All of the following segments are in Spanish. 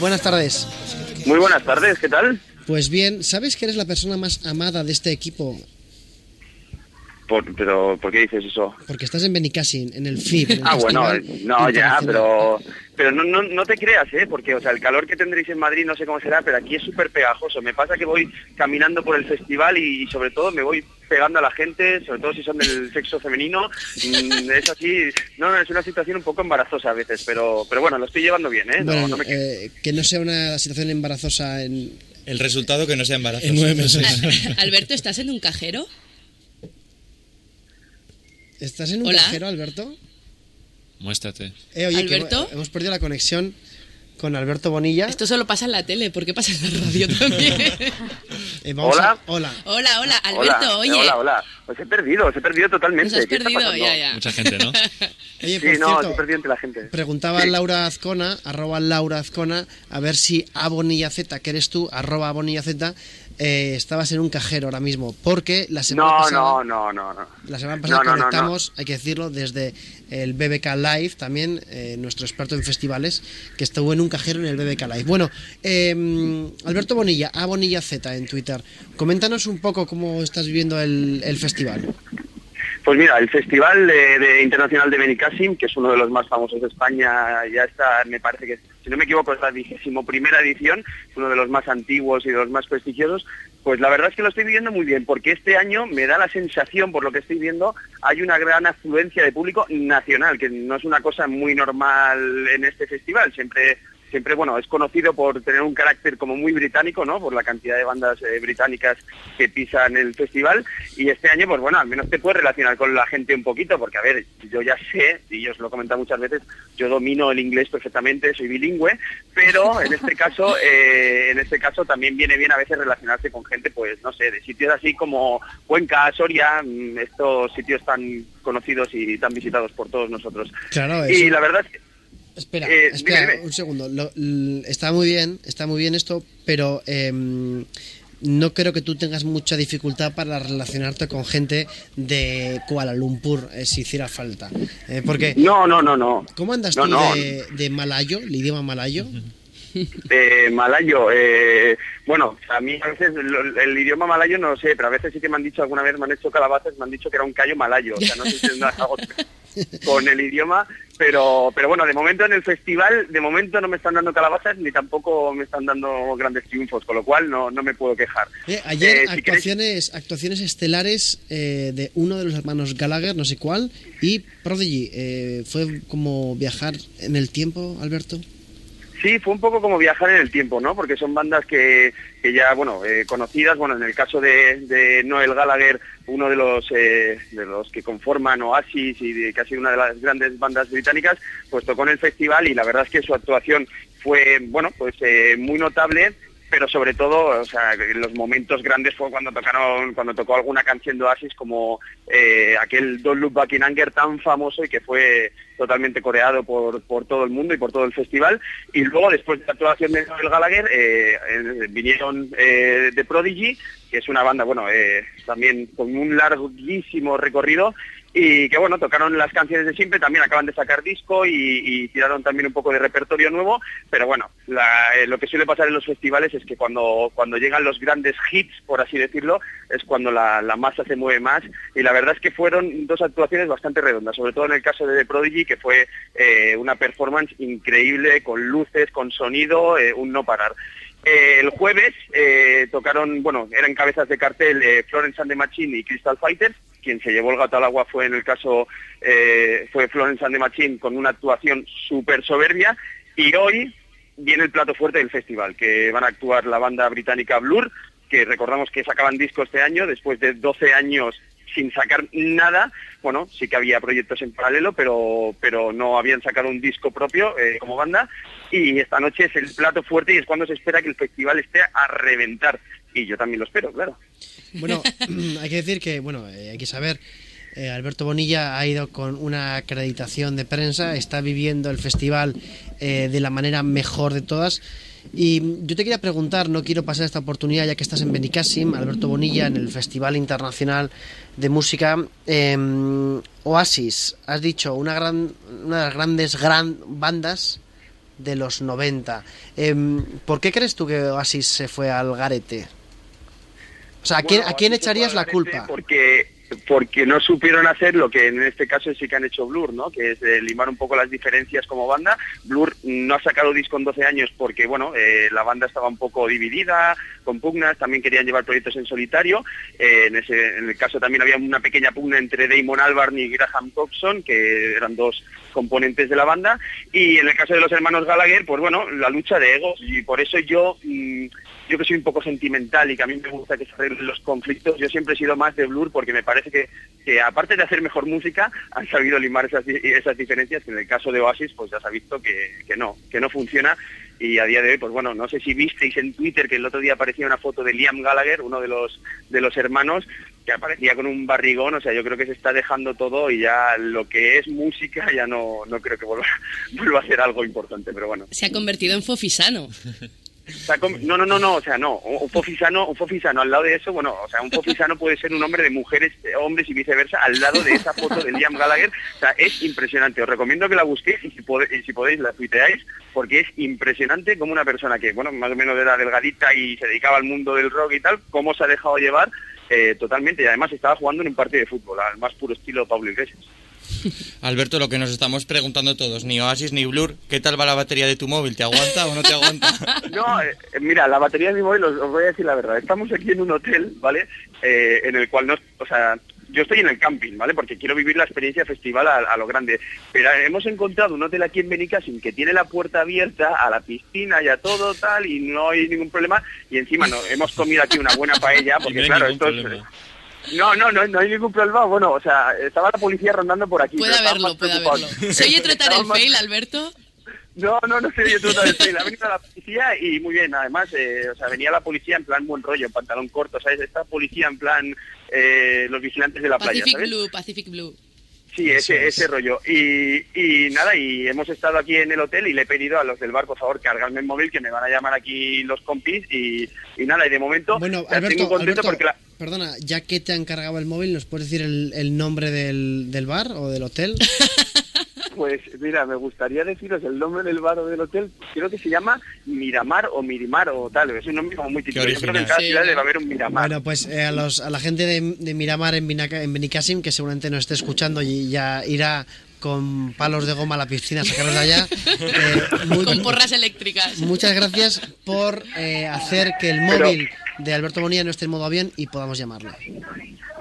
Buenas tardes. Muy buenas tardes, ¿qué tal? Pues bien, ¿sabes que eres la persona más amada de este equipo? Por- pero, ¿por qué dices eso? Porque estás en Benicassin, en el FIB. en el Ah, bueno, no, ya, pero pero no, no, no te creas, ¿eh? Porque, o sea, el calor que tendréis en Madrid no sé cómo será, pero aquí es súper pegajoso. Me pasa que voy caminando por el festival y, sobre todo me voy pegando a la gente, sobre todo si son del sexo femenino. Mm, es así, no, no, es una situación un poco embarazosa a veces, pero pero bueno, lo estoy llevando bien, ¿eh? No, Bueno, no me eh, que no sea una situación embarazosa en, El resultado que no sea embarazo. en nueve meses. Alberto, ¿estás en un cajero? ¿Estás en un Hola. cajero, Alberto? Muéstrate. Eh, oye, que ¿Alberto? hemos- hemos perdido la conexión con Alberto Bonilla. Esto solo pasa en la tele, ¿por qué pasa en la radio también? Eh, vamos Hola. a- hola. hola, hola, Alberto, hola, oye. Hola, hola. Os he perdido, os he perdido totalmente. Nos has ¿Qué está perdido, ya, ya. Mucha gente, ¿no? Oye, Sí, por no, os he cierto, perdido entre la gente. preguntaba Sí. Laura Azcona, arroba Laura Azcona, a ver si a Bonilla Z, que eres tú, arroba Bonilla Z, eh, estabas en un cajero ahora mismo. Porque la semana No, pasada... no, no, no, no. La semana pasada no. conectamos, hay que decirlo, desde el BBK Live, también eh, nuestro experto en festivales, que estuvo en un cajero en el BBK Live. Bueno, eh, Alberto Bonilla, a Bonilla Z en Twitter, coméntanos un poco cómo estás viviendo el, el festival. Pues mira, el Festival de, Internacional de Benicassim, que es uno de los más famosos de España, ya está, me parece que, si no me equivoco, es la vigésimo primera edición, uno de los más antiguos y de los más prestigiosos, pues la verdad es que lo estoy viviendo muy bien, porque este año me da la sensación, por lo que estoy viendo, hay una gran afluencia de público nacional, que no es una cosa muy normal en este festival, siempre siempre bueno es conocido por tener un carácter como muy británico no por la cantidad de bandas eh, británicas que pisan el festival. Y este año pues bueno al menos te puedes relacionar con la gente un poquito porque a ver yo ya sé y yo os lo he comentado muchas veces yo domino el inglés perfectamente soy bilingüe pero en este caso eh, en este caso también viene bien a veces relacionarse con gente pues no sé de sitios así como Cuenca Soria mm, estos sitios tan conocidos y tan visitados por todos nosotros. Claro, y la verdad es que Espera, Eh, espera, dime, dime. un segundo. Lo- está muy bien, está muy bien esto, pero em, no creo que tú tengas mucha dificultad para relacionarte con gente de Kuala Lumpur eh, si hiciera falta. Eh, porque, no no no no ¿cómo andas No, tú no. de, de malayo, el idioma malayo? Eh, malayo, eh, bueno, a mí a veces lo- el, idioma malayo no lo sé, pero a veces sí que me han dicho, alguna vez me han hecho calabazas, me han dicho que era un callo malayo, o sea, no sé si algo con el idioma, pero pero bueno, de momento en el festival, de momento no me están dando calabazas ni tampoco me están dando grandes triunfos, con lo cual no, no me puedo quejar. Eh, ayer Eh, si actuaciones, actuaciones estelares eh, de uno de los hermanos Gallagher, no sé cuál, y Prodigy. Eh, ¿Fue como viajar en el tiempo, Alberto? Sí, fue un poco como viajar en el tiempo, ¿no? Porque son bandas que, que ya, bueno, eh, conocidas. Bueno, en el caso de, de Noel Gallagher, uno de los eh, de los que conforman Oasis y de casi una de las grandes bandas británicas, pues tocó en el festival y la verdad es que su actuación fue, bueno, pues eh, muy notable pero sobre todo, o sea, los momentos grandes fue cuando tocaron, cuando tocó alguna canción de Oasis como eh, aquel Don't Look Back in Anger tan famoso y que fue totalmente coreado por, por todo el mundo y por todo el festival. Y luego, después de la actuación de Noel Gallagher, eh, eh, vinieron eh, The Prodigy, que es una banda, bueno, eh, también con un larguísimo recorrido y que bueno, tocaron las canciones de siempre, también acaban de sacar disco y, tiraron también un poco de repertorio nuevo, pero bueno, eh, lo que suele pasar en los festivales es que cuando, cuando llegan los grandes hits, por así decirlo, es cuando la, la masa se mueve más y la verdad es que fueron dos actuaciones bastante redondas, sobre todo en el caso de The Prodigy, que fue eh, una performance increíble, con luces, con sonido, eh, un no parar. El jueves tocaron, bueno, eran cabezas de cartel Florence and the Machine y Crystal Fighters. Quien se llevó el gato al agua fue en el caso, eh, fue Florence and the Machine con una actuación súper soberbia. Y hoy viene el plato fuerte del festival, que van a actuar la banda británica Blur, que recordamos que sacaban disco este año, después de 12 años sin sacar nada, bueno, sí que había proyectos en paralelo, pero, pero no habían sacado un disco propio eh, como banda, y esta noche es el plato fuerte y es cuando se espera que el festival esté a reventar, y yo también lo espero, claro. Bueno, hay que decir que, bueno, eh, hay que saber, eh, Alberto Bonilla ha ido con una acreditación de prensa, está viviendo el festival eh, de la manera mejor de todas. Y yo te quería preguntar, no quiero pasar esta oportunidad ya que estás en Benicassim, Alberto Bonilla, en el Festival Internacional de Música eh, Oasis. Has dicho, una, gran, una de las grandes gran bandas de los 90. Em, ¿Por qué crees tú que Oasis se fue al garete? O sea, ¿a quién, Bueno, ¿a quién echarías la culpa? Porque porque no supieron hacer lo que en este caso sí que han hecho Blur, ¿no? Que es eh, limar un poco las diferencias como banda. Blur no ha sacado disco en 12 años porque, bueno, eh, la banda estaba un poco dividida, con pugnas, también querían llevar proyectos en solitario. Eh, en, ese, en el caso también había una pequeña pugna entre Damon Albarn y Graham Coxon, que eran dos componentes de la banda. Y en el caso de los hermanos Gallagher, pues bueno, la lucha de egos. Y por eso yo... mm, yo que soy un poco sentimental y que a mí me gusta que se arreglen los conflictos, yo siempre he sido más de Blur porque me parece que, que aparte de hacer mejor música, han sabido limar esas, esas diferencias que en el caso de Oasis pues ya se ha visto que, que no, que no funciona y a día de hoy, pues bueno, no sé si visteis en Twitter que el otro día aparecía una foto de Liam Gallagher, uno de los, de los hermanos, que aparecía con un barrigón, o sea, yo creo que se está dejando todo y ya lo que es música ya no, no creo que vuelva, vuelva a ser algo importante, pero bueno. Se ha convertido en fofisano. No, no, no, no, o sea, no, un fofisano, un fofisano al lado de eso, bueno, o sea, un fofisano puede ser un hombre de mujeres, hombres y viceversa, al lado de esa foto de Liam Gallagher, o sea, es impresionante, os recomiendo que la busquéis y si, pode- y si podéis la tuiteáis, porque es impresionante como una persona que, bueno, más o menos era delgadita y se dedicaba al mundo del rock y tal, cómo se ha dejado llevar eh, totalmente, y además estaba jugando en un partido de fútbol, al más puro estilo Pablo Iglesias. Alberto, lo que nos estamos preguntando todos, ni Oasis ni Blur, ¿qué tal va la batería de tu móvil? ¿Te aguanta o no te aguanta? No, eh, eh, mira, la batería de mi móvil, os, os voy a decir la verdad. Estamos aquí en un hotel, ¿vale? Eh, en el cual no, o sea, yo estoy en el camping, ¿vale? Porque quiero vivir la experiencia festival a, a lo grande. Pero hemos encontrado un hotel aquí en Benicassim que tiene la puerta abierta a la piscina y a todo tal y no hay ningún problema. Y encima no, hemos comido aquí una buena paella porque no claro, esto es... No, no, no, no hay ningún problema. Bueno, o sea, estaba la policía rondando por aquí. Puede haberlo, puede preocupados. haberlo. ¿Se oye trotar el más- fail, Alberto? no, no, no sé, yo trato de fail. Ha venido la policía y muy bien, además, eh, o sea, venía la policía en plan buen rollo, en pantalón corto, ¿sabes? Esta policía en plan eh, los vigilantes de la playa, Pacific ¿sabes? Blue, Pacific Blue. Sí, ese, ese rollo. Y, y nada, y hemos estado aquí en el hotel y le he pedido a los del bar, por favor, cargarme el móvil, que me van a llamar aquí los compis y, y nada, y de momento Bueno, estoy Alberto, muy contento Alberto, porque la... perdona, ya que te han cargado el móvil, ¿nos puedes decir el, el nombre del, del bar o del hotel? Pues mira, me gustaría deciros el nombre del bar o del hotel. Creo que se llama Miramar o Mirimar o tal. Es un nombre como muy típico. Yo creo que en cada Sí, ciudad haber un Miramar. Bueno, pues eh, a, los, a la gente de, de Miramar en, Binaca- en Benicassim, que seguramente nos esté escuchando y ya irá con palos de goma a la piscina sacarlos de allá. eh, muy- Con porras eléctricas. muchas gracias por eh, hacer que el Pero- móvil de Alberto Bonilla no esté en modo avión y podamos llamarlo.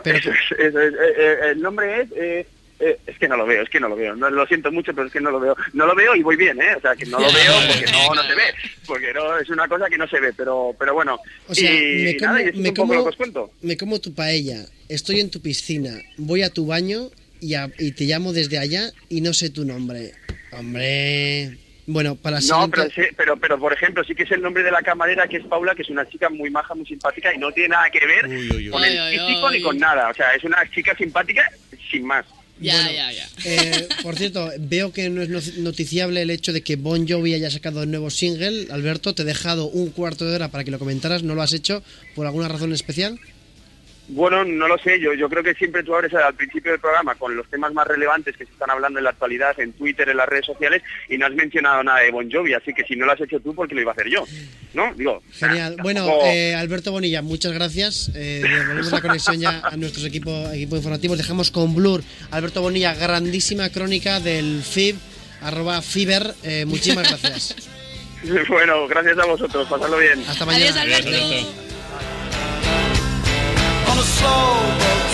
Pero es, es. Eh, eh, el nombre es... eh, eh, es que no lo veo, es que no lo veo. No, lo siento mucho, pero es que no lo veo. No lo veo y voy bien, ¿eh? O sea, que no lo veo porque no, no se ve. Porque no, es una cosa que no se ve, pero, pero bueno. O sea, y me como, nada, y me, como, lo que os cuento. me como tu paella, estoy en tu piscina, voy a tu baño y, a- y te llamo desde allá y no sé tu nombre. Hombre. Bueno, para No, siguiente- pero, sí- pero, pero por ejemplo, sí que es el nombre de la camarera, que es Paula, que es una chica muy maja, muy simpática y no tiene nada que ver Uy, uy, uy. con el físico ni con nada. O sea, es una chica simpática sin más. Ya, Bueno, ya, ya. Eh, por cierto, veo que no es no- noticiable el hecho de que Bon Jovi haya sacado el nuevo single. Alberto, te he dejado un cuarto de hora para que lo comentaras. ¿No lo has hecho por alguna razón especial? Bueno, no lo sé, yo, yo creo que siempre tú abres al principio del programa con los temas más relevantes que se están hablando en la actualidad, en Twitter, en las redes sociales, y no has mencionado nada de Bon Jovi, así que si no lo has hecho tú, ¿por qué lo iba a hacer yo? ¿No? Digo, Genial. nah, Bueno, tampoco- eh, Alberto Bonilla, muchas gracias. Eh, devolvemos la conexión ya a nuestros equipos equipo informativos. Dejamos con Blur. Alberto Bonilla, grandísima crónica del FIB, arroba Fiber. Eh, muchísimas gracias. bueno, gracias a vosotros, pasadlo bien. Hasta mañana. Adiós, Alberto. Alberto. slow.